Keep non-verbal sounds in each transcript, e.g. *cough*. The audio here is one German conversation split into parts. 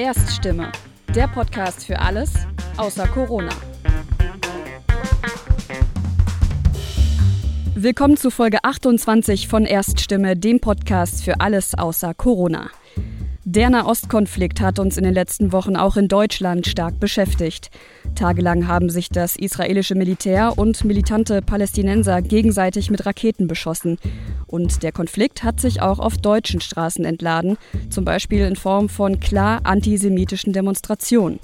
Erststimme, der Podcast für alles außer Corona. Willkommen zu Folge 28 von Erststimme, dem Podcast für alles außer Corona. Der Nahostkonflikt hat uns in den letzten Wochen auch in Deutschland stark beschäftigt. Tagelang haben sich das israelische Militär und militante Palästinenser gegenseitig mit Raketen beschossen. Und der Konflikt hat sich auch auf deutschen Straßen entladen, zum Beispiel in Form von klar antisemitischen Demonstrationen.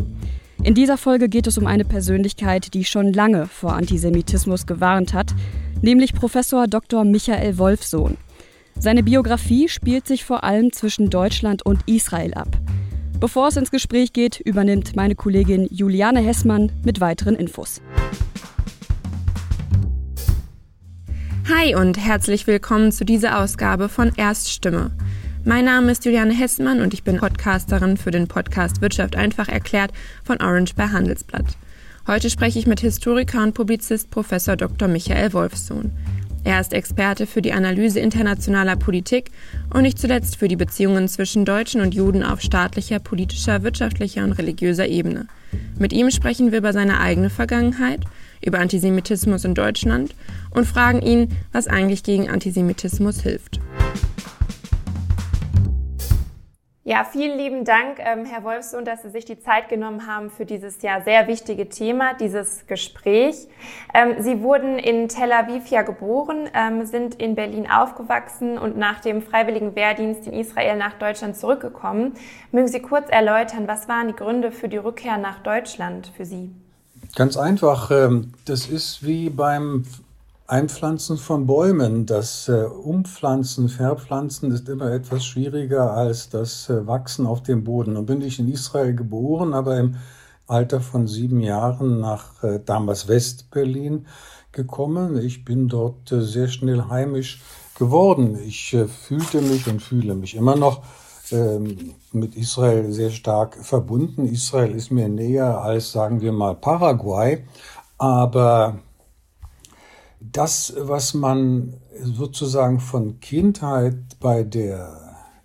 In dieser Folge geht es um eine Persönlichkeit, die schon lange vor Antisemitismus gewarnt hat, nämlich Professor Dr. Michael Wolfsohn. Seine Biografie spielt sich vor allem zwischen Deutschland und Israel ab. Bevor es ins Gespräch geht, übernimmt meine Kollegin Juliane Hessmann mit weiteren Infos. Hi und herzlich willkommen zu dieser Ausgabe von Erststimme. Mein Name ist Juliane Hessmann und ich bin Podcasterin für den Podcast Wirtschaft einfach erklärt von Orange bei Handelsblatt. Heute spreche ich mit Historiker und Publizist Prof. Dr. Michael Wolfsohn. Er ist Experte für die Analyse internationaler Politik und nicht zuletzt für die Beziehungen zwischen Deutschen und Juden auf staatlicher, politischer, wirtschaftlicher und religiöser Ebene. Mit ihm sprechen wir über seine eigene Vergangenheit, über Antisemitismus in Deutschland und fragen ihn, was eigentlich gegen Antisemitismus hilft. Ja, vielen lieben Dank, ähm, Herr Wolfsohn, dass Sie sich die Zeit genommen haben für dieses ja sehr wichtige Thema, dieses Gespräch. Ähm, Sie wurden in Tel Aviv ja geboren, ähm, sind in Berlin aufgewachsen und nach dem Freiwilligen Wehrdienst in Israel nach Deutschland zurückgekommen. Mögen Sie kurz erläutern, was waren die Gründe für die Rückkehr nach Deutschland für Sie? Ganz einfach. Ähm, das ist wie beim Einpflanzen von Bäumen. Das äh, Umpflanzen, Verpflanzen ist immer etwas schwieriger als das äh, Wachsen auf dem Boden. Und bin ich in Israel geboren, aber im Alter von sieben Jahren nach äh, damals Westberlin gekommen. Ich bin dort sehr schnell heimisch geworden. Ich fühlte mich und fühle mich immer noch ähm, mit Israel sehr stark verbunden. Israel ist mir näher als, sagen wir mal, Paraguay. Aber das, was man sozusagen von Kindheit bei der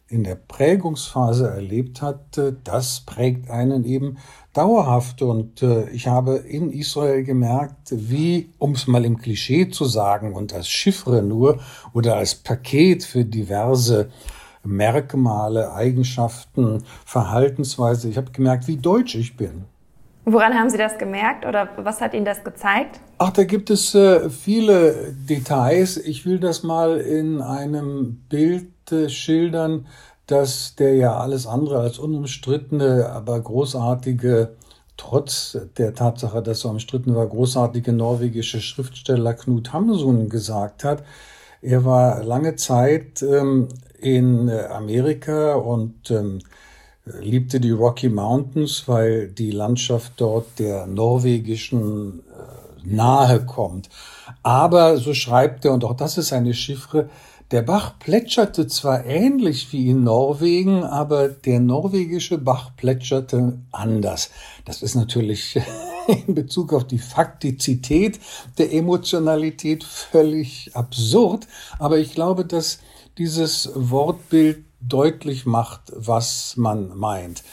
in der Prägungsphase erlebt hat, das prägt einen eben dauerhaft. Und äh, ich habe in Israel gemerkt, wie, um es mal im Klischee zu sagen und als Chiffre nur oder als Paket für diverse Merkmale, Eigenschaften, Verhaltensweise, ich habe gemerkt, wie deutsch ich bin. Woran haben Sie das gemerkt oder was hat Ihnen das gezeigt? Ach, da gibt es äh, viele Details. Ich will das mal in einem Bild äh, schildern, dass der ja alles andere als unumstrittene, aber großartige, trotz der Tatsache, dass er umstritten war, großartige norwegische Schriftsteller Knut Hamsun gesagt hat. Er war lange Zeit ähm, in äh, Amerika und ähm, liebte die Rocky Mountains, weil die Landschaft dort der norwegischen äh, nahe kommt. Aber, so schreibt er, und auch das ist eine Chiffre, der Bach plätscherte zwar ähnlich wie in Norwegen, aber der norwegische Bach plätscherte anders. Das ist natürlich *laughs* in Bezug auf die Faktizität der Emotionalität völlig absurd, aber ich glaube, dass dieses Wortbild deutlich macht, was man meint.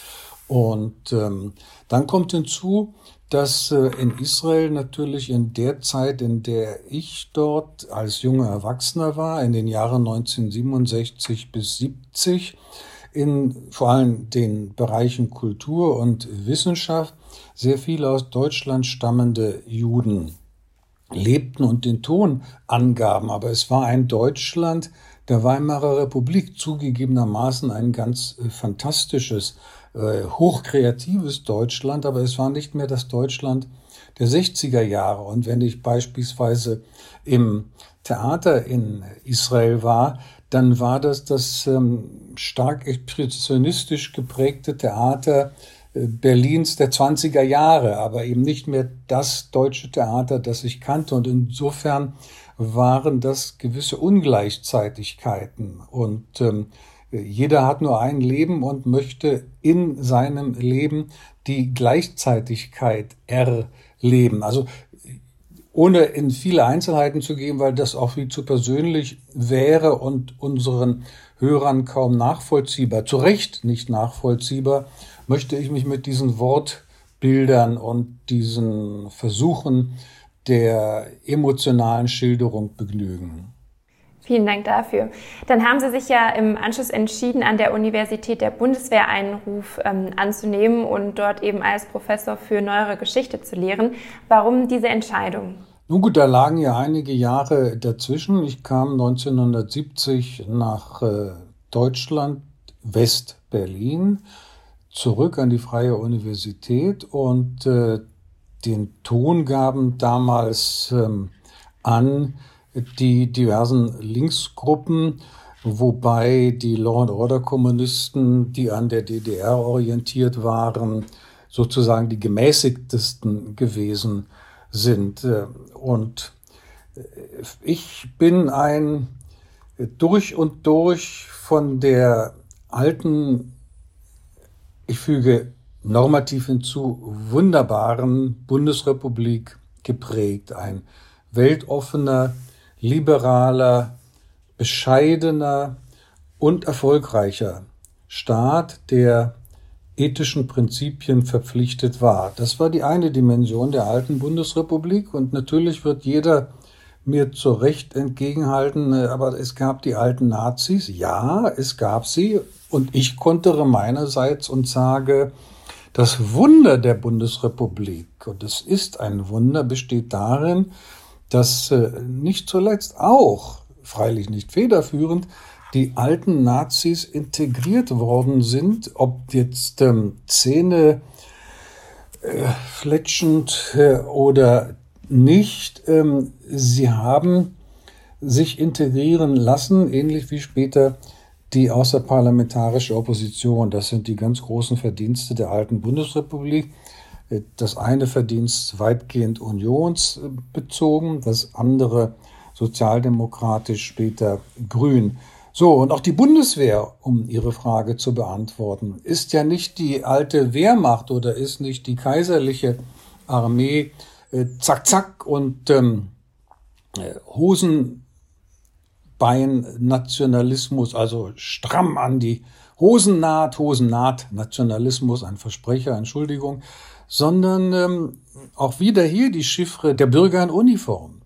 Und ähm, dann kommt hinzu, dass äh, in Israel natürlich in der Zeit, in der ich dort als junger Erwachsener war, in den Jahren 1967 bis 70, in vor allem den Bereichen Kultur und Wissenschaft sehr viele aus Deutschland stammende Juden lebten und den Ton angaben. Aber es war ein Deutschland, der Weimarer Republik zugegebenermaßen ein ganz äh, fantastisches, äh, hochkreatives Deutschland, aber es war nicht mehr das Deutschland der 60er Jahre. Und wenn ich beispielsweise im Theater in Israel war, dann war das das ähm, stark expressionistisch geprägte Theater äh, Berlins der 20er Jahre, aber eben nicht mehr das deutsche Theater, das ich kannte. Und insofern waren das gewisse Ungleichzeitigkeiten. Und ähm, jeder hat nur ein Leben und möchte in seinem Leben die Gleichzeitigkeit erleben. Also ohne in viele Einzelheiten zu gehen, weil das auch viel zu persönlich wäre und unseren Hörern kaum nachvollziehbar, zu Recht nicht nachvollziehbar, möchte ich mich mit diesen Wortbildern und diesen Versuchen der emotionalen Schilderung begnügen. Vielen Dank dafür. Dann haben Sie sich ja im Anschluss entschieden, an der Universität der Bundeswehr einen Ruf ähm, anzunehmen und dort eben als Professor für neuere Geschichte zu lehren. Warum diese Entscheidung? Nun gut, da lagen ja einige Jahre dazwischen. Ich kam 1970 nach äh, Deutschland, West-Berlin, zurück an die Freie Universität und äh, den Ton gaben damals ähm, an, die diversen Linksgruppen, wobei die Law and Order Kommunisten, die an der DDR orientiert waren, sozusagen die gemäßigtesten gewesen sind. Und ich bin ein durch und durch von der alten, ich füge normativ hinzu, wunderbaren Bundesrepublik geprägt. Ein weltoffener, liberaler, bescheidener und erfolgreicher Staat, der ethischen Prinzipien verpflichtet war. Das war die eine Dimension der alten Bundesrepublik und natürlich wird jeder mir zu Recht entgegenhalten, äh, aber es gab die alten Nazis, ja, es gab sie und ich kontere meinerseits und sage, das Wunder der Bundesrepublik, und es ist ein Wunder, besteht darin, dass äh, nicht zuletzt auch, freilich nicht federführend, die alten Nazis integriert worden sind, ob jetzt ähm, Zähne äh, fletschend äh, oder nicht. Ähm, sie haben sich integrieren lassen, ähnlich wie später die außerparlamentarische Opposition. Das sind die ganz großen Verdienste der alten Bundesrepublik. Das eine Verdienst weitgehend unionsbezogen, das andere sozialdemokratisch, später grün. So, und auch die Bundeswehr, um Ihre Frage zu beantworten, ist ja nicht die alte Wehrmacht oder ist nicht die kaiserliche Armee, äh, zack, zack und ähm, äh, Hosenbein-Nationalismus, also stramm an die Hosen naht, Hosen naht, Nationalismus, ein Versprecher, Entschuldigung, sondern ähm, auch wieder hier die Chiffre der Bürger in Uniform.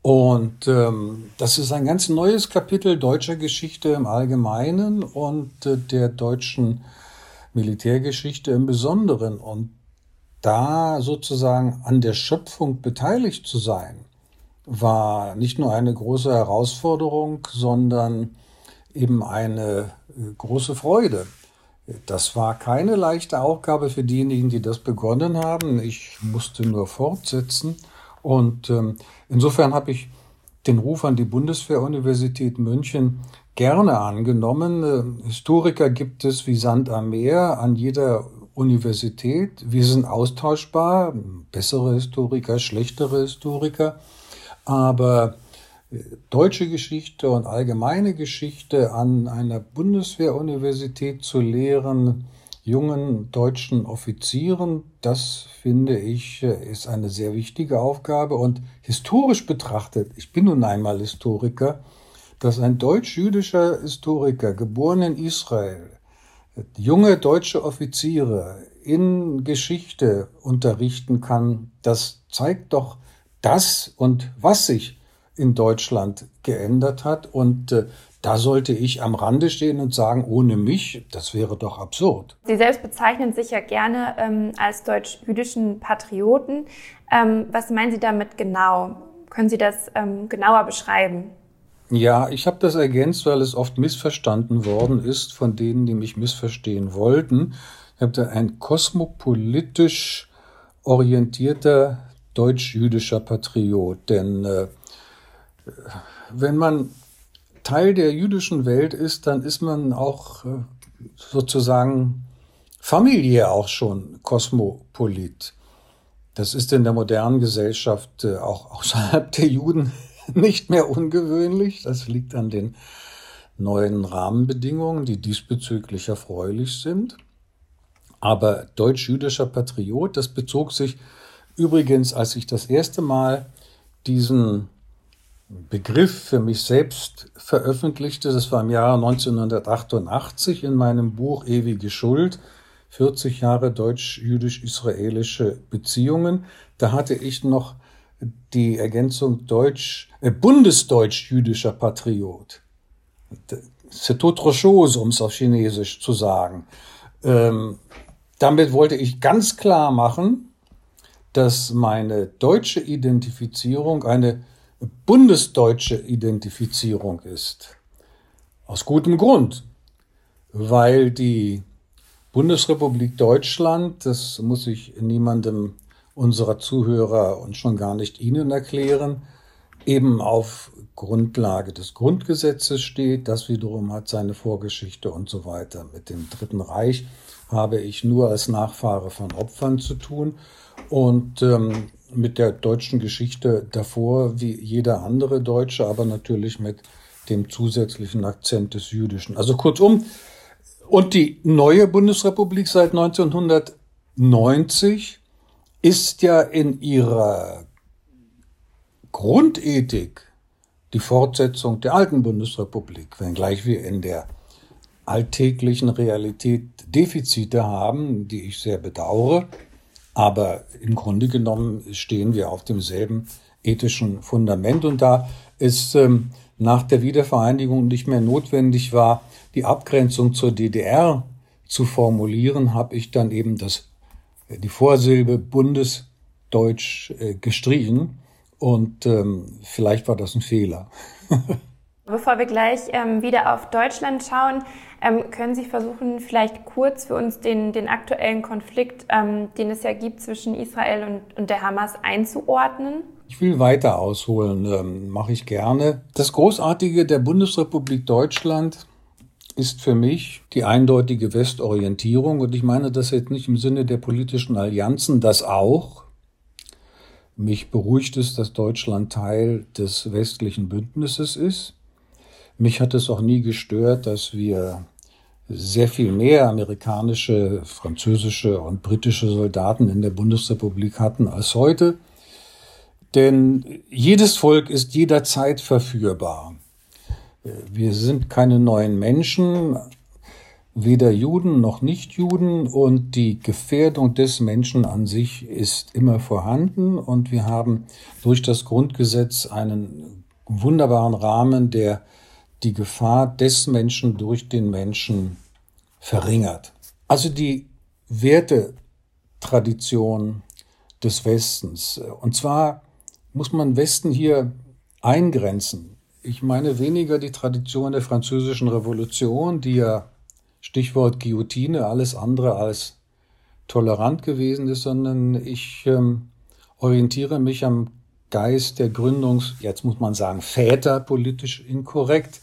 Und ähm, das ist ein ganz neues Kapitel deutscher Geschichte im Allgemeinen und äh, der deutschen Militärgeschichte im Besonderen. Und da sozusagen an der Schöpfung beteiligt zu sein, war nicht nur eine große Herausforderung, sondern eben eine äh, große Freude. Das war keine leichte Aufgabe für diejenigen, die das begonnen haben. Ich musste nur fortsetzen. Und ähm, insofern habe ich den Ruf an die Bundeswehruniversität München gerne angenommen. Äh, Historiker gibt es wie Sand am Meer an jeder Universität. Wir sind austauschbar, bessere Historiker, schlechtere Historiker. Aber deutsche Geschichte und allgemeine Geschichte an einer Bundeswehruniversität zu lehren, jungen deutschen Offizieren, das finde ich, ist eine sehr wichtige Aufgabe. Und historisch betrachtet, ich bin nun einmal Historiker, dass ein deutsch-jüdischer Historiker, geboren in Israel, junge deutsche Offiziere in Geschichte unterrichten kann, das zeigt doch das und was sich in Deutschland geändert hat. Und äh, da sollte ich am Rande stehen und sagen, ohne mich, das wäre doch absurd. Sie selbst bezeichnen sich ja gerne ähm, als deutsch-jüdischen Patrioten. Ähm, was meinen Sie damit genau? Können Sie das ähm, genauer beschreiben? Ja, ich habe das ergänzt, weil es oft missverstanden worden ist von denen, die mich missverstehen wollten. Ich habe da ein kosmopolitisch orientierter deutsch-jüdischer Patriot, denn äh, wenn man Teil der jüdischen Welt ist, dann ist man auch äh, sozusagen familiär auch schon Kosmopolit. Das ist in der modernen Gesellschaft äh, auch außerhalb der Juden *laughs* nicht mehr ungewöhnlich. Das liegt an den neuen Rahmenbedingungen, die diesbezüglich erfreulich sind. Aber deutsch-jüdischer Patriot, das bezog sich übrigens, als ich das erste Mal diesen Begriff für mich selbst veröffentlichte. Das war im Jahr 1988 in meinem Buch Ewige Schuld. 40 Jahre deutsch-jüdisch-israelische Beziehungen. Da hatte ich noch die Ergänzung deutsch, äh, bundesdeutsch-jüdischer Patriot. C'est autre chose, um es auf Chinesisch zu sagen. Ähm, damit wollte ich ganz klar machen, dass meine deutsche Identifizierung eine bundesdeutsche Identifizierung ist. Aus gutem Grund, weil die Bundesrepublik Deutschland, das muss ich niemandem unserer Zuhörer und schon gar nicht Ihnen erklären, eben auf Grundlage des Grundgesetzes steht. Das wiederum hat seine Vorgeschichte und so weiter. Mit dem Dritten Reich habe ich nur als Nachfahre von Opfern zu tun und ähm, mit der deutschen Geschichte davor wie jeder andere Deutsche, aber natürlich mit dem zusätzlichen Akzent des Jüdischen. Also kurzum, und die neue Bundesrepublik seit 1990 ist ja in ihrer Grundethik die Fortsetzung der alten Bundesrepublik, wenngleich wir in der alltäglichen Realität Defizite haben, die ich sehr bedauere. Aber im Grunde genommen stehen wir auf demselben ethischen Fundament und da ist ähm, nach der Wiedervereinigung nicht mehr notwendig war, die Abgrenzung zur DDR zu formulieren, habe ich dann eben das, äh, die Vorsilbe Bundesdeutsch äh, gestrichen und ähm, vielleicht war das ein Fehler. *laughs* Bevor wir gleich ähm, wieder auf Deutschland schauen, ähm, können Sie versuchen, vielleicht kurz für uns den, den aktuellen Konflikt, ähm, den es ja gibt zwischen Israel und, und der Hamas, einzuordnen? Ich will weiter ausholen, ähm, mache ich gerne. Das Großartige der Bundesrepublik Deutschland ist für mich die eindeutige Westorientierung. Und ich meine das jetzt nicht im Sinne der politischen Allianzen, das auch. Mich beruhigt es, dass Deutschland Teil des westlichen Bündnisses ist. Mich hat es auch nie gestört, dass wir sehr viel mehr amerikanische, französische und britische Soldaten in der Bundesrepublik hatten als heute. Denn jedes Volk ist jederzeit verführbar. Wir sind keine neuen Menschen, weder Juden noch Nichtjuden und die Gefährdung des Menschen an sich ist immer vorhanden und wir haben durch das Grundgesetz einen wunderbaren Rahmen, der die Gefahr des Menschen durch den Menschen verringert. Also die Wertetradition des Westens. Und zwar muss man Westen hier eingrenzen. Ich meine weniger die Tradition der französischen Revolution, die ja Stichwort Guillotine alles andere als tolerant gewesen ist, sondern ich ähm, orientiere mich am Geist der Gründungs, jetzt muss man sagen, Väter politisch inkorrekt,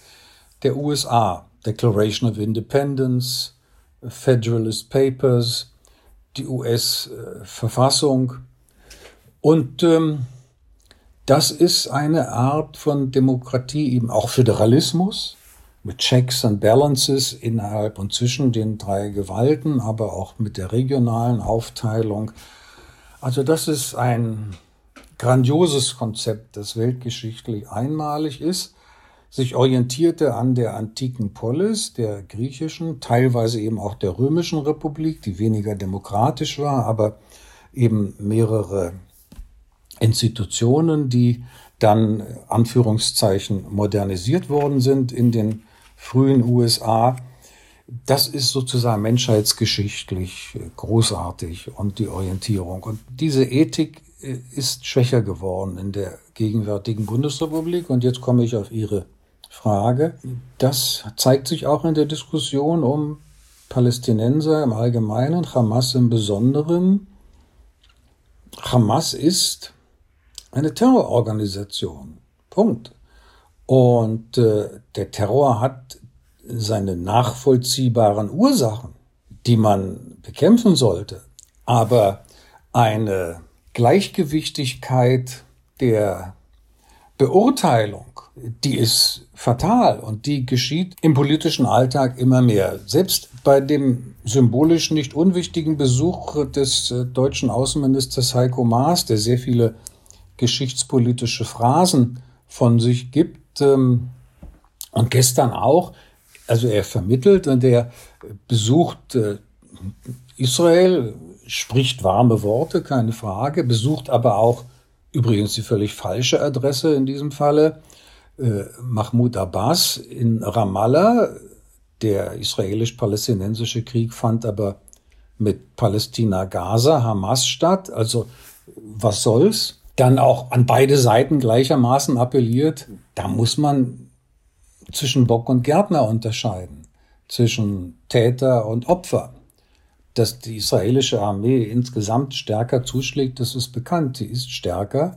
der USA. Declaration of Independence, Federalist Papers, die US-Verfassung. Und ähm, das ist eine Art von Demokratie, eben auch Föderalismus mit Checks and Balances innerhalb und zwischen den drei Gewalten, aber auch mit der regionalen Aufteilung. Also das ist ein grandioses Konzept, das weltgeschichtlich einmalig ist sich orientierte an der antiken Polis, der griechischen, teilweise eben auch der römischen Republik, die weniger demokratisch war, aber eben mehrere Institutionen, die dann Anführungszeichen modernisiert worden sind in den frühen USA. Das ist sozusagen menschheitsgeschichtlich großartig und die Orientierung. Und diese Ethik ist schwächer geworden in der gegenwärtigen Bundesrepublik. Und jetzt komme ich auf Ihre Frage. Das zeigt sich auch in der Diskussion um Palästinenser im Allgemeinen, Hamas im Besonderen. Hamas ist eine Terrororganisation. Punkt. Und äh, der Terror hat seine nachvollziehbaren Ursachen, die man bekämpfen sollte. Aber eine Gleichgewichtigkeit der Beurteilung die ist fatal und die geschieht im politischen Alltag immer mehr. Selbst bei dem symbolisch nicht unwichtigen Besuch des äh, deutschen Außenministers Heiko Maas, der sehr viele geschichtspolitische Phrasen von sich gibt, ähm, und gestern auch, also er vermittelt und er besucht äh, Israel, spricht warme Worte, keine Frage, besucht aber auch übrigens die völlig falsche Adresse in diesem Falle, äh, Mahmoud Abbas in Ramallah. Der israelisch-palästinensische Krieg fand aber mit Palästina, Gaza, Hamas statt. Also was soll's? Dann auch an beide Seiten gleichermaßen appelliert. Da muss man zwischen Bock und Gärtner unterscheiden, zwischen Täter und Opfer. Dass die israelische Armee insgesamt stärker zuschlägt, das ist bekannt. Sie ist stärker,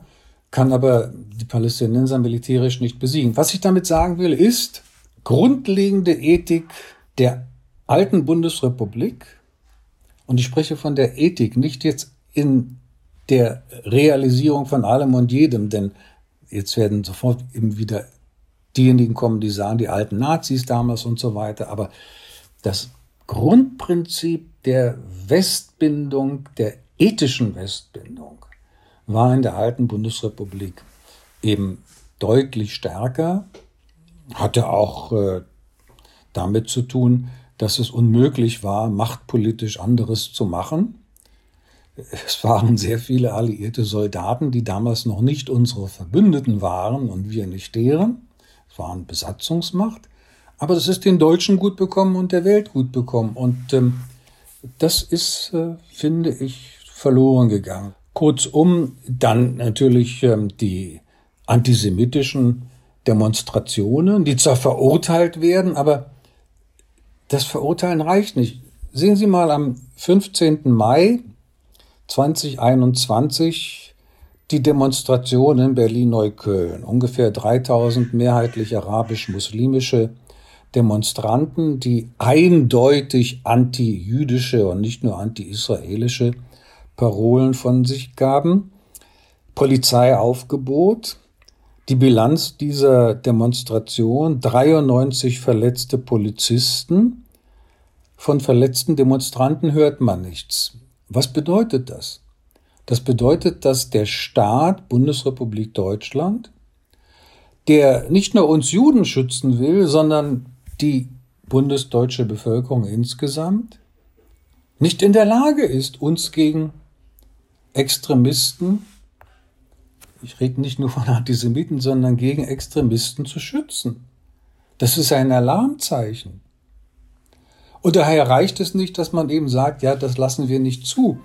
kann aber die Palästinenser militärisch nicht besiegen. Was ich damit sagen will, ist, grundlegende Ethik der alten Bundesrepublik, und ich spreche von der Ethik, nicht jetzt in der Realisierung von allem und jedem, denn jetzt werden sofort eben wieder diejenigen kommen, die sagen, die alten Nazis damals und so weiter, aber das Grundprinzip der Westbindung, der ethischen Westbindung, war in der alten Bundesrepublik eben deutlich stärker, hatte auch äh, damit zu tun, dass es unmöglich war, machtpolitisch anderes zu machen. Es waren sehr viele alliierte Soldaten, die damals noch nicht unsere Verbündeten waren und wir nicht deren. Es waren Besatzungsmacht. Aber das ist den Deutschen gut bekommen und der Welt gut bekommen. Und ähm, das ist, äh, finde ich, verloren gegangen. Kurzum, dann natürlich ähm, die antisemitischen Demonstrationen, die zwar verurteilt werden, aber das Verurteilen reicht nicht. Sehen Sie mal am 15. Mai 2021 die Demonstration in Berlin-Neukölln. Ungefähr 3000 mehrheitlich arabisch-muslimische Demonstranten, die eindeutig anti-jüdische und nicht nur anti-israelische Parolen von sich gaben. Polizeiaufgebot. Die Bilanz dieser Demonstration 93 verletzte Polizisten. Von verletzten Demonstranten hört man nichts. Was bedeutet das? Das bedeutet, dass der Staat Bundesrepublik Deutschland, der nicht nur uns Juden schützen will, sondern die bundesdeutsche Bevölkerung insgesamt, nicht in der Lage ist, uns gegen Extremisten, ich rede nicht nur von Antisemiten, sondern gegen Extremisten zu schützen. Das ist ein Alarmzeichen. Und daher reicht es nicht, dass man eben sagt, ja, das lassen wir nicht zu.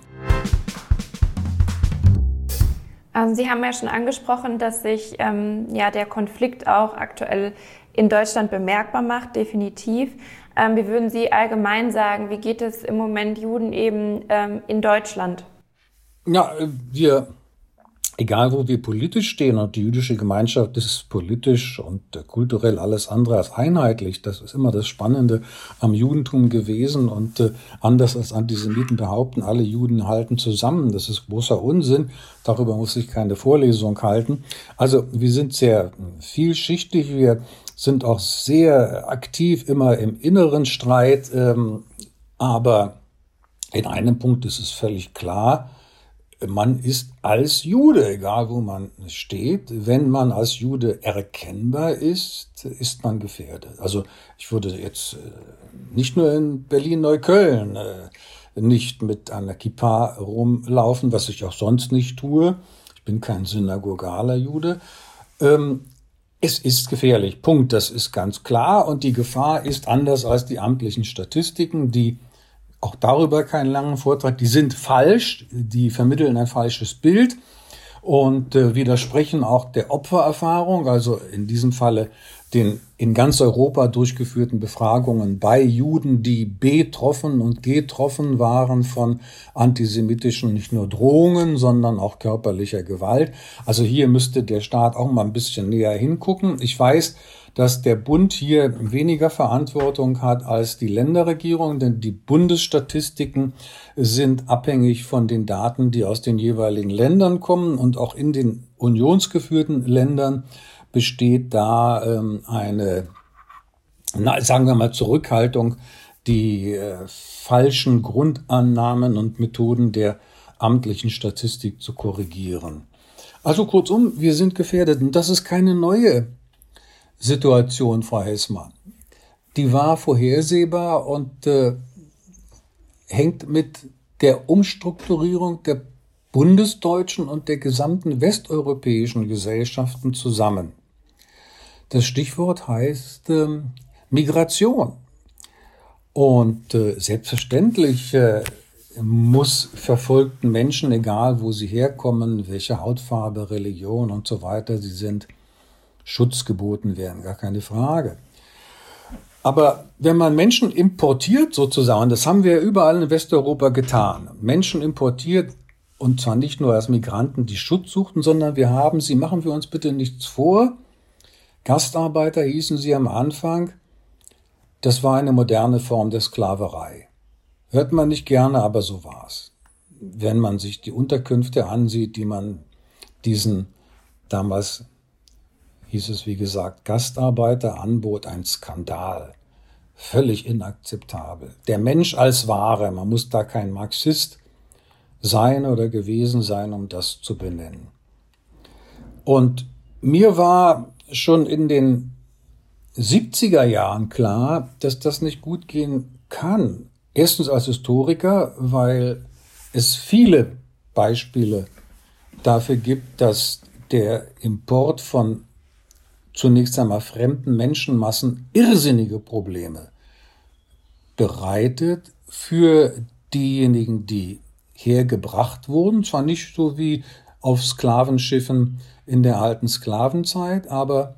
Ähm, Sie haben ja schon angesprochen, dass sich ähm, ja der Konflikt auch aktuell in Deutschland bemerkbar macht, definitiv. Ähm, wie würden Sie allgemein sagen, wie geht es im Moment Juden eben ähm, in Deutschland? Ja, wir, egal wo wir politisch stehen, und die jüdische Gemeinschaft ist politisch und kulturell alles andere als einheitlich. Das ist immer das Spannende am Judentum gewesen und äh, anders als Antisemiten behaupten, alle Juden halten zusammen. Das ist großer Unsinn. Darüber muss ich keine Vorlesung halten. Also wir sind sehr vielschichtig. Wir sind auch sehr aktiv immer im inneren Streit. Ähm, aber in einem Punkt ist es völlig klar, man ist als Jude, egal wo man steht, wenn man als Jude erkennbar ist, ist man gefährdet. Also ich würde jetzt äh, nicht nur in Berlin-Neukölln äh, nicht mit einer Kippa rumlaufen, was ich auch sonst nicht tue. Ich bin kein synagogaler Jude. Ähm, es ist gefährlich. Punkt. Das ist ganz klar. Und die Gefahr ist anders als die amtlichen Statistiken, die auch darüber keinen langen Vortrag. Die sind falsch, die vermitteln ein falsches Bild und äh, widersprechen auch der Opfererfahrung, also in diesem Falle den in ganz Europa durchgeführten Befragungen bei Juden, die betroffen und getroffen waren von antisemitischen nicht nur Drohungen, sondern auch körperlicher Gewalt. Also hier müsste der Staat auch mal ein bisschen näher hingucken. Ich weiß, dass der Bund hier weniger Verantwortung hat als die Länderregierung, denn die Bundesstatistiken sind abhängig von den Daten, die aus den jeweiligen Ländern kommen und auch in den unionsgeführten Ländern besteht da ähm, eine, na, sagen wir mal, Zurückhaltung, die äh, falschen Grundannahmen und Methoden der amtlichen Statistik zu korrigieren. Also kurzum, wir sind gefährdet und das ist keine neue Situation, Frau Hessmann. Die war vorhersehbar und äh, hängt mit der Umstrukturierung der bundesdeutschen und der gesamten westeuropäischen Gesellschaften zusammen. Das Stichwort heißt äh, Migration. Und äh, selbstverständlich äh, muss verfolgten Menschen, egal wo sie herkommen, welche Hautfarbe, Religion und so weiter sie sind, Schutz geboten werden, gar keine Frage. Aber wenn man Menschen importiert sozusagen, das haben wir überall in Westeuropa getan, Menschen importiert und zwar nicht nur als Migranten, die Schutz suchten, sondern wir haben sie, machen wir uns bitte nichts vor, Gastarbeiter hießen sie am Anfang, das war eine moderne Form der Sklaverei. Hört man nicht gerne, aber so war's. Wenn man sich die Unterkünfte ansieht, die man diesen damals hieß es wie gesagt Gastarbeiter anbot, ein Skandal. Völlig inakzeptabel. Der Mensch als Ware, man muss da kein Marxist sein oder gewesen sein, um das zu benennen. Und mir war schon in den 70er Jahren klar, dass das nicht gut gehen kann. Erstens als Historiker, weil es viele Beispiele dafür gibt, dass der Import von zunächst einmal fremden Menschenmassen irrsinnige Probleme bereitet für diejenigen, die hergebracht wurden. Zwar nicht so wie auf Sklavenschiffen in der alten Sklavenzeit, aber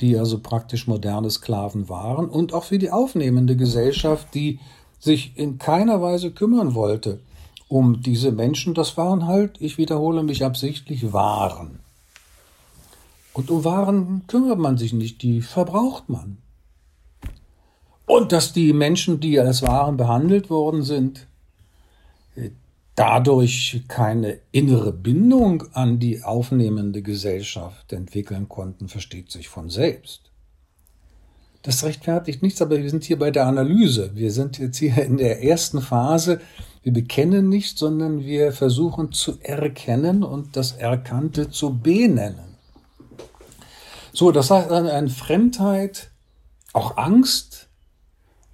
die also praktisch moderne Sklaven waren und auch für die aufnehmende Gesellschaft, die sich in keiner Weise kümmern wollte um diese Menschen. Das waren halt, ich wiederhole mich absichtlich, Waren. Und um Waren kümmert man sich nicht, die verbraucht man. Und dass die Menschen, die als Waren behandelt worden sind, dadurch keine innere Bindung an die aufnehmende Gesellschaft entwickeln konnten, versteht sich von selbst. Das rechtfertigt nichts, aber wir sind hier bei der Analyse. Wir sind jetzt hier in der ersten Phase. Wir bekennen nicht, sondern wir versuchen zu erkennen und das Erkannte zu benennen. So, das heißt eine Fremdheit, auch Angst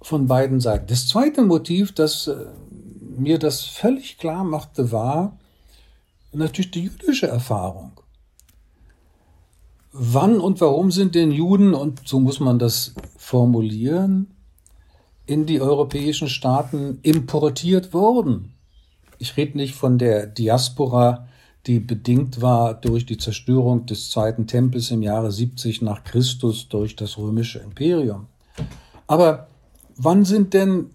von beiden Seiten. Das zweite Motiv, das äh, mir das völlig klar machte, war natürlich die jüdische Erfahrung wann und warum sind denn Juden, und so muss man das formulieren, in die europäischen Staaten importiert worden? Ich rede nicht von der Diaspora, die bedingt war durch die Zerstörung des zweiten Tempels im Jahre 70 nach Christus durch das römische Imperium. Aber wann sind denn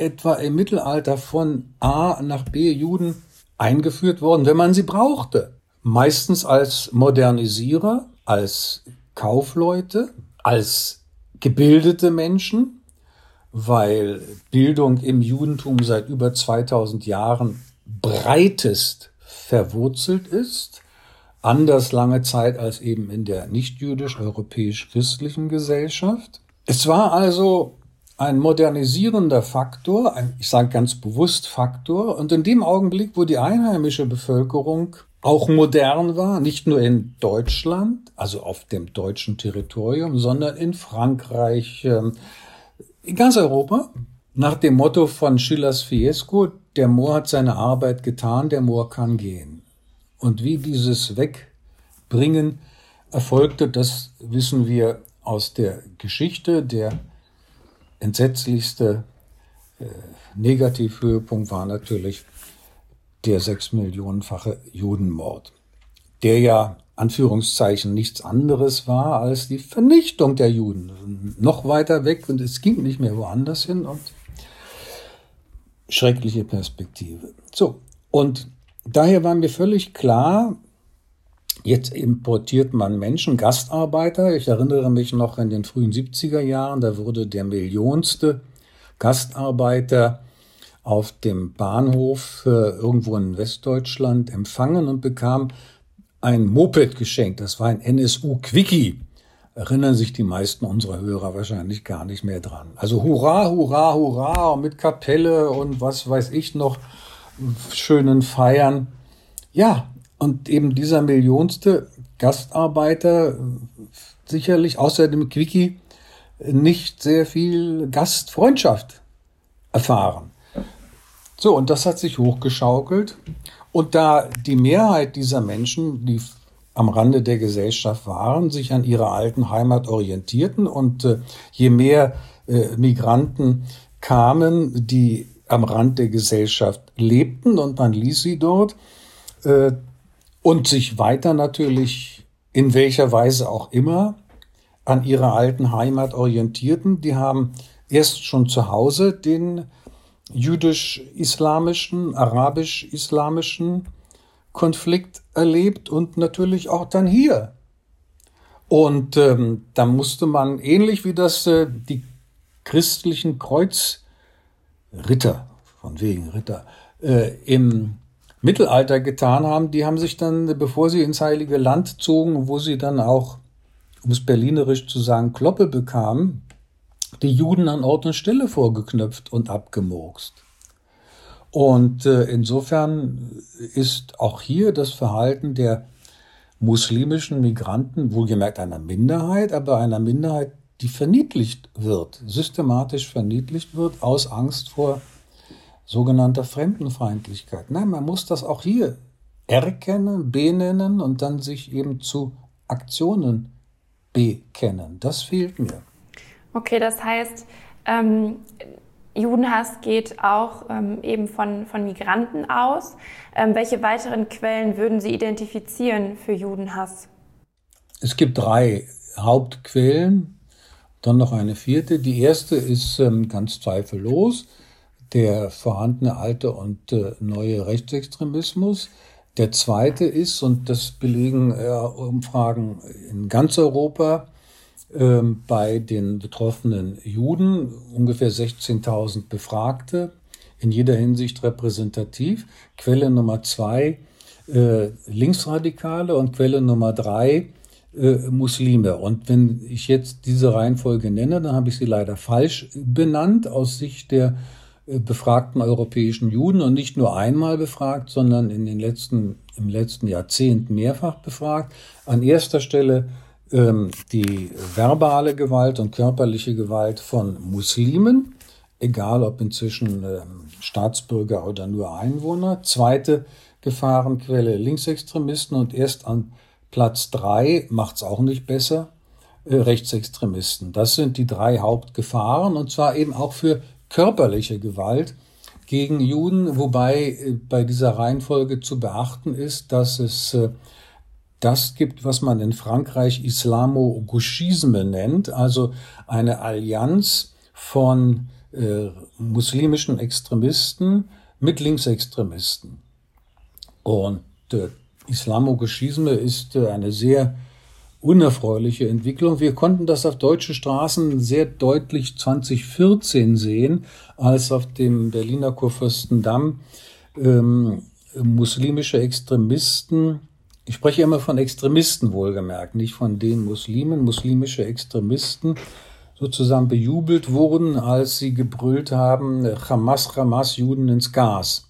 etwa im Mittelalter von A nach B Juden eingeführt worden, wenn man sie brauchte? Meistens als Modernisierer, als Kaufleute, als gebildete Menschen, weil Bildung im Judentum seit über 2000 Jahren breitest verwurzelt ist, anders lange Zeit als eben in der nicht-jüdisch-europäisch-christlichen Gesellschaft. Es war also ein modernisierender Faktor, ein, ich sage ganz bewusst Faktor, und in dem Augenblick, wo die einheimische Bevölkerung auch modern war, nicht nur in Deutschland, also auf dem deutschen Territorium, sondern in Frankreich, ähm, in ganz Europa, nach dem Motto von Schillers Fiesco, der Moor hat seine Arbeit getan, der Moor kann gehen. Und wie dieses Wegbringen erfolgte, das wissen wir aus der Geschichte. Der entsetzlichste äh, Negativhöhepunkt war natürlich der sechs Millionenfache Judenmord, der ja Anführungszeichen nichts anderes war als die Vernichtung der Juden. Noch weiter weg und es ging nicht mehr woanders hin und schreckliche Perspektive. So, und daher war mir völlig klar, jetzt importiert man Menschen, Gastarbeiter. Ich erinnere mich noch in den frühen 70er Jahren, da wurde der millionste Gastarbeiter auf dem Bahnhof äh, irgendwo in Westdeutschland empfangen und bekam ein Moped geschenkt. Das war ein NSU Quickie. Erinnern sich die meisten unserer Hörer wahrscheinlich gar nicht mehr dran. Also hurra, hurra, hurra mit Kapelle und was weiß ich noch, schönen Feiern. Ja, und eben dieser millionste Gastarbeiter sicherlich außer dem Quickie nicht sehr viel Gastfreundschaft erfahren. So, und das hat sich hochgeschaukelt. Und da die Mehrheit dieser Menschen, die am Rande der Gesellschaft waren, sich an ihrer alten Heimat orientierten und äh, je mehr äh, Migranten kamen, die am Rand der Gesellschaft lebten und man ließ sie dort äh, und sich weiter natürlich in welcher Weise auch immer an ihrer alten Heimat orientierten, die haben erst schon zu Hause den jüdisch-islamischen, arabisch-islamischen Konflikt erlebt und natürlich auch dann hier. Und ähm, da musste man, ähnlich wie das äh, die christlichen Kreuzritter, von wegen Ritter, äh, im Mittelalter getan haben, die haben sich dann, bevor sie ins Heilige Land zogen, wo sie dann auch, um es berlinerisch zu sagen, Kloppe bekamen, die Juden an Ort und Stelle vorgeknöpft und abgemurkst. Und äh, insofern ist auch hier das Verhalten der muslimischen Migranten, wohlgemerkt einer Minderheit, aber einer Minderheit, die verniedlicht wird, systematisch verniedlicht wird, aus Angst vor sogenannter Fremdenfeindlichkeit. Nein, man muss das auch hier erkennen, benennen und dann sich eben zu Aktionen bekennen. Das fehlt mir. Okay, das heißt, ähm, Judenhass geht auch ähm, eben von, von Migranten aus. Ähm, welche weiteren Quellen würden Sie identifizieren für Judenhass? Es gibt drei Hauptquellen, dann noch eine vierte. Die erste ist ähm, ganz zweifellos der vorhandene alte und äh, neue Rechtsextremismus. Der zweite ist, und das belegen äh, Umfragen in ganz Europa, ähm, bei den betroffenen Juden, ungefähr 16.000 Befragte, in jeder Hinsicht repräsentativ. Quelle Nummer zwei, äh, Linksradikale und Quelle Nummer drei, äh, Muslime. Und wenn ich jetzt diese Reihenfolge nenne, dann habe ich sie leider falsch benannt aus Sicht der befragten europäischen Juden und nicht nur einmal befragt, sondern in den letzten, im letzten Jahrzehnt mehrfach befragt. An erster Stelle ähm, die verbale Gewalt und körperliche Gewalt von Muslimen, egal ob inzwischen ähm, Staatsbürger oder nur Einwohner. Zweite Gefahrenquelle Linksextremisten und erst an Platz drei macht's auch nicht besser. Äh, Rechtsextremisten. Das sind die drei Hauptgefahren und zwar eben auch für körperliche Gewalt gegen Juden, wobei äh, bei dieser Reihenfolge zu beachten ist, dass es äh, das gibt, was man in Frankreich Islamo-Gauchisme nennt, also eine Allianz von äh, muslimischen Extremisten mit Linksextremisten. Und Islamo-Gauchisme ist eine sehr unerfreuliche Entwicklung. Wir konnten das auf deutschen Straßen sehr deutlich 2014 sehen, als auf dem Berliner Kurfürstendamm ähm, muslimische Extremisten ich spreche immer von Extremisten wohlgemerkt, nicht von den Muslimen, muslimische Extremisten sozusagen bejubelt wurden, als sie gebrüllt haben, Hamas, Hamas, Juden ins Gas.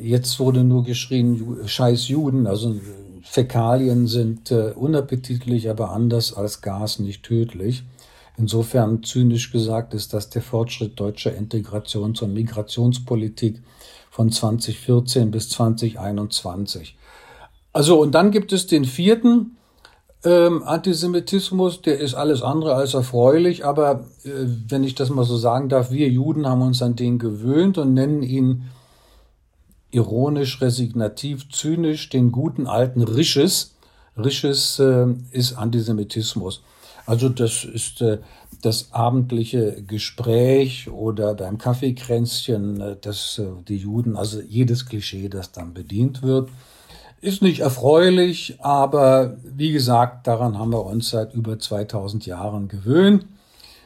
Jetzt wurde nur geschrien, scheiß Juden, also Fäkalien sind äh, unappetitlich, aber anders als Gas nicht tödlich. Insofern zynisch gesagt ist das der Fortschritt deutscher Integrations- und Migrationspolitik von 2014 bis 2021. Also und dann gibt es den vierten ähm, Antisemitismus, der ist alles andere als erfreulich, aber äh, wenn ich das mal so sagen darf, wir Juden haben uns an den gewöhnt und nennen ihn ironisch, resignativ, zynisch den guten alten Risches. Risches äh, ist Antisemitismus. Also das ist äh, das abendliche Gespräch oder beim Kaffeekränzchen, äh, dass äh, die Juden, also jedes Klischee, das dann bedient wird. Ist nicht erfreulich, aber wie gesagt, daran haben wir uns seit über 2000 Jahren gewöhnt.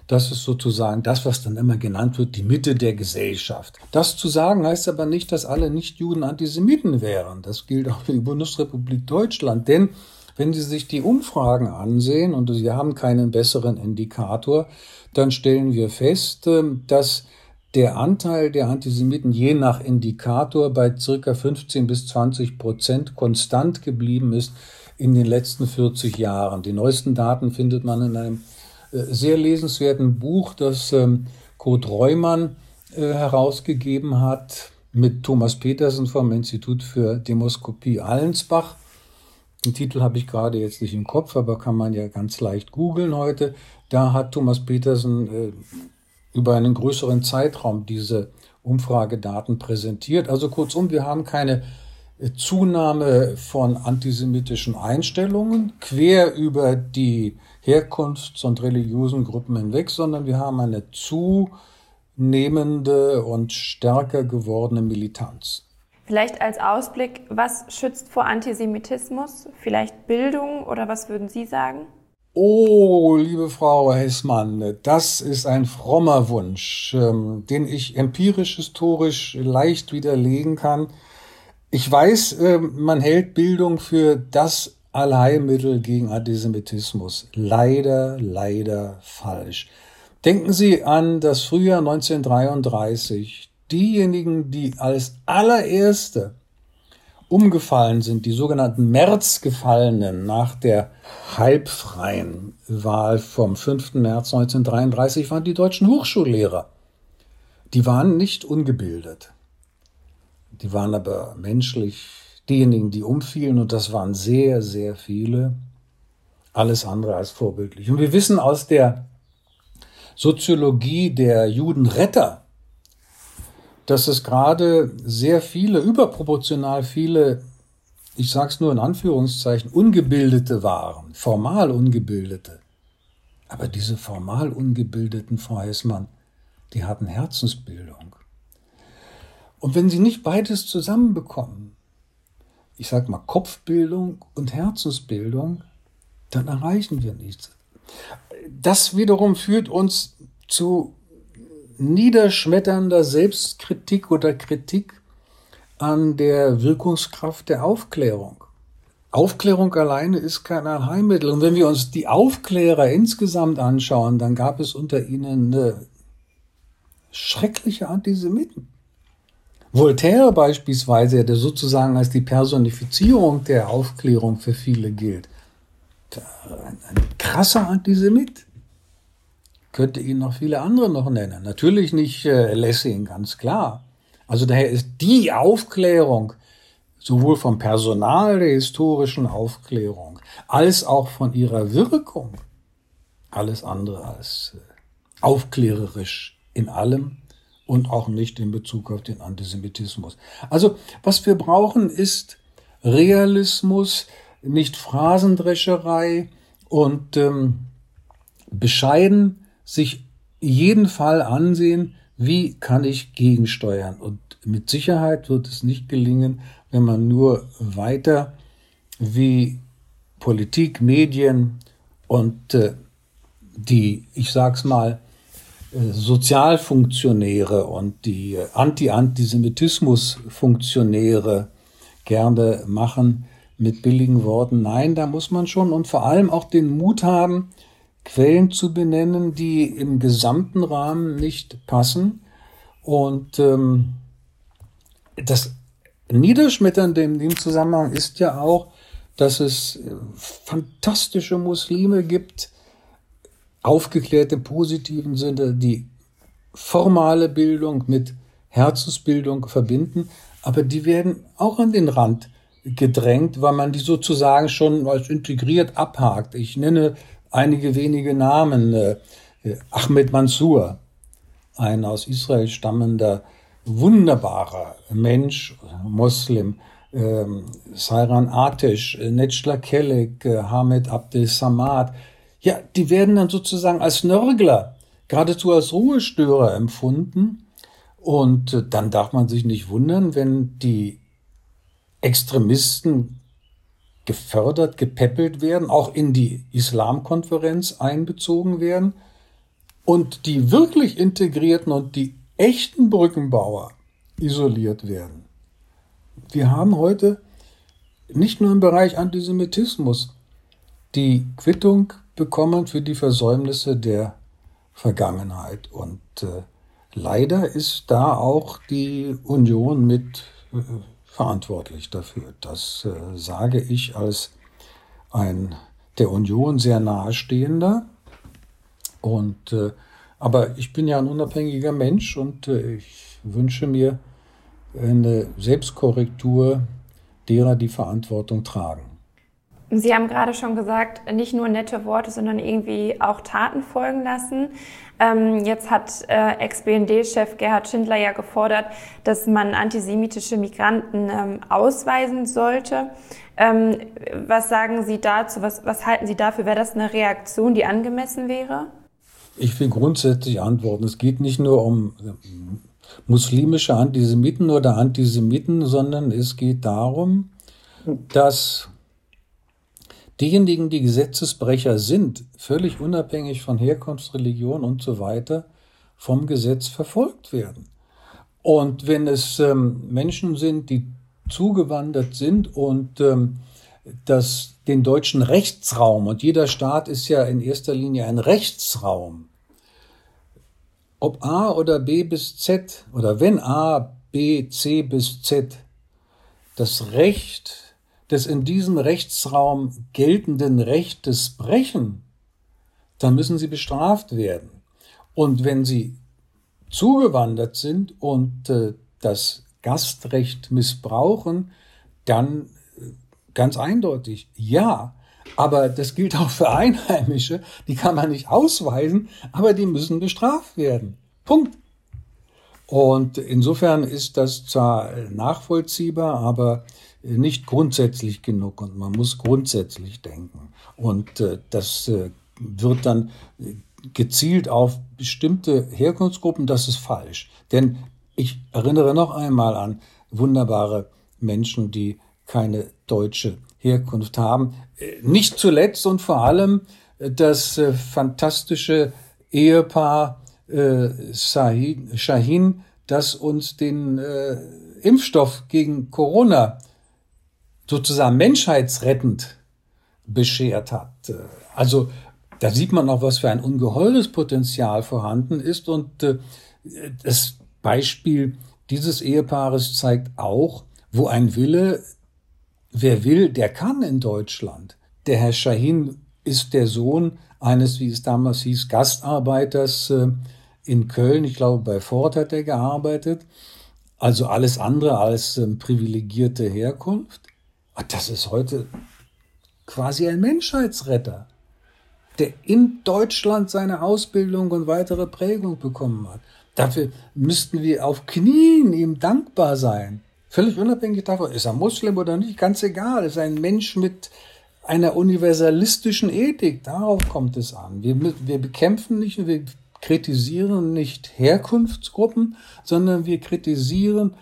Das ist sozusagen das, was dann immer genannt wird, die Mitte der Gesellschaft. Das zu sagen heißt aber nicht, dass alle Nichtjuden Antisemiten wären. Das gilt auch für die Bundesrepublik Deutschland. Denn wenn Sie sich die Umfragen ansehen und Sie haben keinen besseren Indikator, dann stellen wir fest, ähm, dass der Anteil der Antisemiten je nach Indikator bei circa 15 bis 20 Prozent konstant geblieben ist in den letzten 40 Jahren. Die neuesten Daten findet man in einem sehr lesenswerten Buch, das ähm, Kurt Reumann äh, herausgegeben hat. mit Thomas Petersen vom Institut für Demoskopie Allensbach. Den Titel habe ich gerade jetzt nicht im Kopf, aber kann man ja ganz leicht googeln heute. Da hat Thomas Petersen äh, über einen größeren Zeitraum diese Umfragedaten präsentiert. Also kurzum, wir haben keine äh, Zunahme von antisemitischen Einstellungen quer über die Herkunfts- und religiösen Gruppen hinweg, sondern wir haben eine zunehmende und stärker gewordene Militanz. Vielleicht als Ausblick, was schützt vor Antisemitismus? Vielleicht Bildung oder was würden Sie sagen? Oh, liebe Frau Hessmann, das ist ein frommer Wunsch, ähm, den ich empirisch historisch leicht widerlegen kann. Ich weiß, äh, man hält Bildung für das Allheilmittel gegen Antisemitismus. Leider, leider falsch. Denken Sie an das Frühjahr 1933. Diejenigen, die als allererste umgefallen sind, die sogenannten Märzgefallenen nach der halbfreien Wahl vom 5. März 1933, waren die deutschen Hochschullehrer. Die waren nicht ungebildet. Die waren aber menschlich diejenigen, die umfielen, und das waren sehr, sehr viele, alles andere als vorbildlich. Und wir wissen aus der Soziologie der Judenretter, dass es gerade sehr viele, überproportional viele, ich sage es nur in Anführungszeichen, ungebildete waren, formal ungebildete. Aber diese formal ungebildeten, Frau Hessmann, die hatten Herzensbildung. Und wenn sie nicht beides zusammenbekommen, ich sage mal Kopfbildung und Herzensbildung, dann erreichen wir nichts. Das wiederum führt uns zu niederschmetternder Selbstkritik oder Kritik an der Wirkungskraft der Aufklärung. Aufklärung alleine ist kein Allheilmittel. Und wenn wir uns die Aufklärer insgesamt anschauen, dann gab es unter ihnen schreckliche Antisemiten. Voltaire beispielsweise, der sozusagen als die Personifizierung der Aufklärung für viele gilt, ein, ein krasser Antisemit. Könnte ihn noch viele andere noch nennen. Natürlich nicht äh, Lessing, ganz klar. Also daher ist die Aufklärung sowohl vom Personal der historischen Aufklärung als auch von ihrer Wirkung alles andere als äh, aufklärerisch in allem und auch nicht in Bezug auf den Antisemitismus. Also was wir brauchen ist Realismus, nicht Phrasendrescherei und ähm, bescheiden sich jeden Fall ansehen, wie kann ich gegensteuern. Und mit Sicherheit wird es nicht gelingen, wenn man nur weiter wie Politik, Medien und äh, die, ich sag's mal, Sozialfunktionäre und die Anti-Antisemitismus-Funktionäre gerne machen mit billigen Worten. Nein, da muss man schon und vor allem auch den Mut haben, Quellen zu benennen, die im gesamten Rahmen nicht passen. Und ähm, das Niederschmetternde in dem Zusammenhang ist ja auch, dass es äh, fantastische Muslime gibt, aufgeklärte im positiven Sinne, die formale Bildung mit Herzensbildung verbinden, aber die werden auch an den Rand gedrängt, weil man die sozusagen schon als integriert abhakt. Ich nenne einige wenige Namen. Äh, Ahmed Mansour, ein aus Israel stammender, wunderbarer Mensch, Muslim, ähm, Sairan Atesh, Netschla Kelek, äh, Hamed Abdel Samad, ja, die werden dann sozusagen als Nörgler, geradezu als Ruhestörer empfunden. Und äh, dann darf man sich nicht wundern, wenn die Extremisten gefördert, gepäppelt werden, auch in die Islamkonferenz einbezogen werden und die wirklich integrierten und die echten Brückenbauer isoliert werden. Wir haben heute nicht nur im Bereich Antisemitismus die Quittung bekommen für die Versäumnisse der Vergangenheit. Und äh, leider ist da auch die Union mit äh, verantwortlich dafür. Das äh, sage ich als ein der Union sehr nahestehender. Und äh, aber ich bin ja ein unabhängiger Mensch und äh, ich wünsche mir eine Selbstkorrektur derer, die Verantwortung tragen. Sie haben gerade schon gesagt, nicht nur nette Worte, sondern irgendwie auch Taten folgen lassen. Ähm, jetzt hat äh, Ex-BND-Chef Gerhard Schindler ja gefordert, dass man antisemitische Migranten ähm, ausweisen sollte. Ähm, was sagen Sie dazu? Was, was halten Sie dafür? Wäre das eine Reaktion, die angemessen wäre? Ich will grundsätzlich antworten. Es geht nicht nur um muslimische Antisemiten oder Antisemiten, sondern es geht darum, dass diejenigen, die Gesetzesbrecher sind, völlig unabhängig von Herkunft, Religion und so weiter, vom Gesetz verfolgt werden. Und wenn es ähm, Menschen sind, die zugewandert sind und ähm, das, den deutschen Rechtsraum, und jeder Staat ist ja in erster Linie ein Rechtsraum, ob A oder B bis Z oder wenn A, B, C bis Z das Recht des in diesem Rechtsraum geltenden Rechtes brechen, dann müssen sie bestraft werden. Und wenn sie zugewandert sind und äh, das Gastrecht missbrauchen, dann äh, ganz eindeutig ja. Aber das gilt auch für Einheimische, die kann man nicht ausweisen, aber die müssen bestraft werden. Punkt. Und insofern ist das zwar nachvollziehbar, aber nicht grundsätzlich genug und man muss grundsätzlich denken. Und äh, das äh, wird dann gezielt auf bestimmte Herkunftsgruppen, das ist falsch. Denn ich erinnere noch einmal an wunderbare Menschen, die keine deutsche Herkunft haben. Nicht zuletzt und vor allem das äh, fantastische Ehepaar äh, Shahin, das uns den äh, Impfstoff gegen Corona sozusagen menschheitsrettend beschert hat. Also da sieht man auch, was für ein ungeheures Potenzial vorhanden ist. Und äh, das Beispiel dieses Ehepaares zeigt auch, wo ein Wille, wer will, der kann in Deutschland. Der Herr Shahin ist der Sohn eines, wie es damals hieß, Gastarbeiters äh, in Köln. Ich glaube, bei Ford hat er gearbeitet. Also alles andere als ähm, privilegierte Herkunft. Ah, das ist heute quasi ein Menschheitsretter, der in Deutschland seine Ausbildung und weitere Prägung bekommen hat. Dafür müssten wir auf Knien ihm dankbar sein. Völlig unabhängig davon, ist er Muslim oder nicht, ganz egal. Ist ein Mensch mit einer universalistischen Ethik. Darauf kommt es an. Wir, wir bekämpfen nicht und wir kritisieren nicht Herkunftsgruppen, sondern wir kritisieren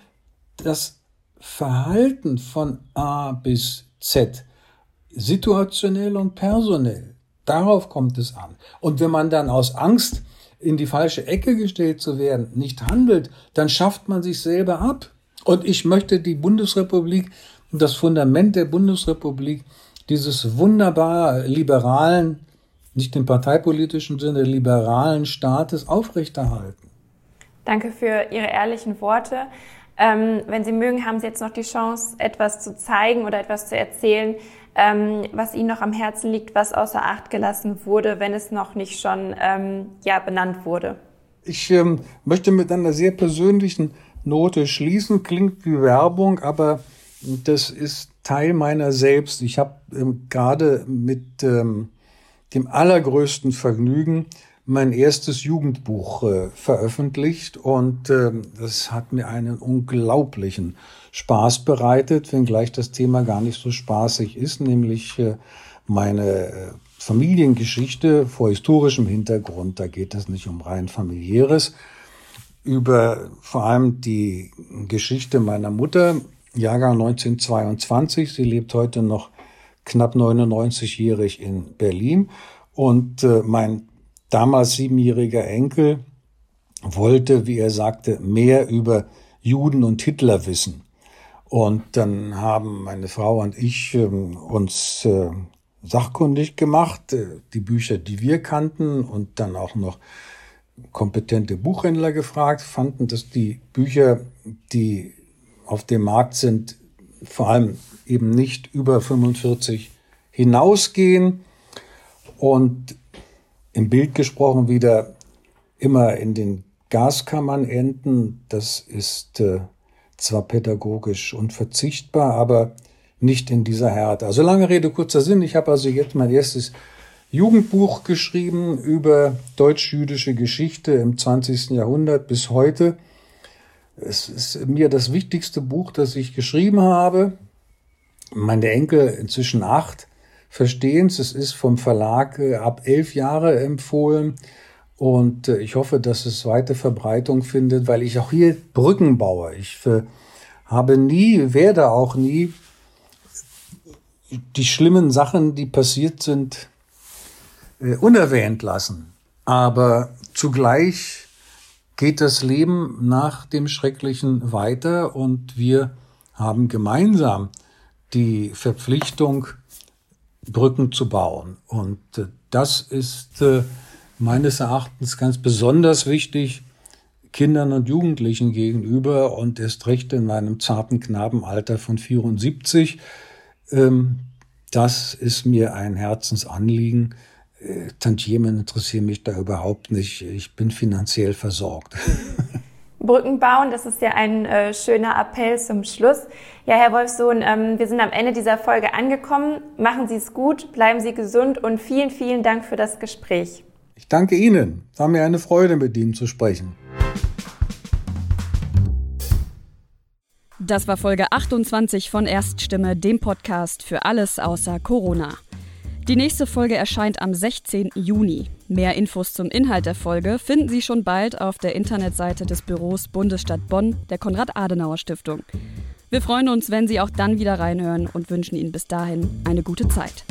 das Verhalten von A bis Z, situationell und personell. Darauf kommt es an. Und wenn man dann aus Angst in die falsche Ecke gestellt zu werden, nicht handelt, dann schafft man sich selber ab. Und ich möchte die Bundesrepublik, das Fundament der Bundesrepublik, dieses wunderbar liberalen, nicht im parteipolitischen Sinne, liberalen Staates aufrechterhalten. Danke für Ihre ehrlichen Worte. Ähm, wenn Sie mögen, haben Sie jetzt noch die Chance, etwas zu zeigen oder etwas zu erzählen, ähm, was Ihnen noch am Herzen liegt, was außer Acht gelassen wurde, wenn es noch nicht schon ähm, ja, benannt wurde. Ich ähm, möchte mit einer sehr persönlichen Note schließen. Klingt wie Werbung, aber das ist Teil meiner selbst. Ich habe ähm, gerade mit ähm, dem allergrößten Vergnügen mein erstes Jugendbuch äh, veröffentlicht und äh, das hat mir einen unglaublichen Spaß bereitet, wenngleich das Thema gar nicht so spaßig ist, nämlich äh, meine äh, Familiengeschichte vor historischem Hintergrund. Da geht es nicht um rein familiäres, über vor allem die Geschichte meiner Mutter, Jahrgang 1922. Sie lebt heute noch knapp 99-jährig in Berlin. Und äh, mein damals siebenjähriger Enkel wollte, wie er sagte, mehr über Juden und Hitler wissen. Und dann haben meine Frau und ich äh, uns äh, sachkundig gemacht, äh, die Bücher, die wir kannten und dann auch noch kompetente Buchhändler gefragt, fanden, dass die Bücher, die auf dem Markt sind, vor allem eben nicht über 45 hinausgehen. Und im Bild gesprochen wieder immer in den Gaskammern enden. Das ist äh, zwar pädagogisch unverzichtbar, aber nicht in dieser Härte. Also lange Rede, kurzer Sinn. Ich habe also jetzt mein erstes Jugendbuch geschrieben über deutsch-jüdische Geschichte im 20. Jahrhundert bis heute. Es ist mir das wichtigste Buch, das ich geschrieben habe. Meine Enkel, inzwischen acht, verstehen es. Ist vom Verlag äh, ab elf Jahre empfohlen. Und äh, ich hoffe, dass es weite Verbreitung findet, weil ich auch hier Brücken baue. Ich habe nie, werde auch nie die schlimmen Sachen, die passiert sind, äh, unerwähnt lassen. Aber zugleich geht das Leben nach dem Schrecklichen weiter und wir haben gemeinsam die Verpflichtung, Brücken zu bauen. Und äh, das ist äh, meines Erachtens ganz besonders wichtig Kindern und Jugendlichen gegenüber und erst recht in meinem zarten Knabenalter von 74. Ähm, das ist mir ein Herzensanliegen. Äh, Tantiemen interessieren mich da überhaupt nicht. Ich bin finanziell versorgt. *laughs* Brücken bauen, das ist ja ein äh, schöner Appell zum Schluss. Ja, Herr Wolfsohn, ähm, wir sind am Ende dieser Folge angekommen. Machen Sie es gut, bleiben Sie gesund und vielen, vielen Dank für das Gespräch. Ich danke Ihnen. War mir eine Freude, mit Ihnen zu sprechen. Das war Folge 28 von Erststimme, dem Podcast für alles außer Corona. Die nächste Folge erscheint am 16. Juni. Mehr Infos zum Inhalt der Folge finden Sie schon bald auf der Internetseite des Büros Bundesstadt Bonn der Konrad-Adenauer-Stiftung. Wir freuen uns, wenn Sie auch dann wieder reinhören und wünschen Ihnen bis dahin eine gute Zeit.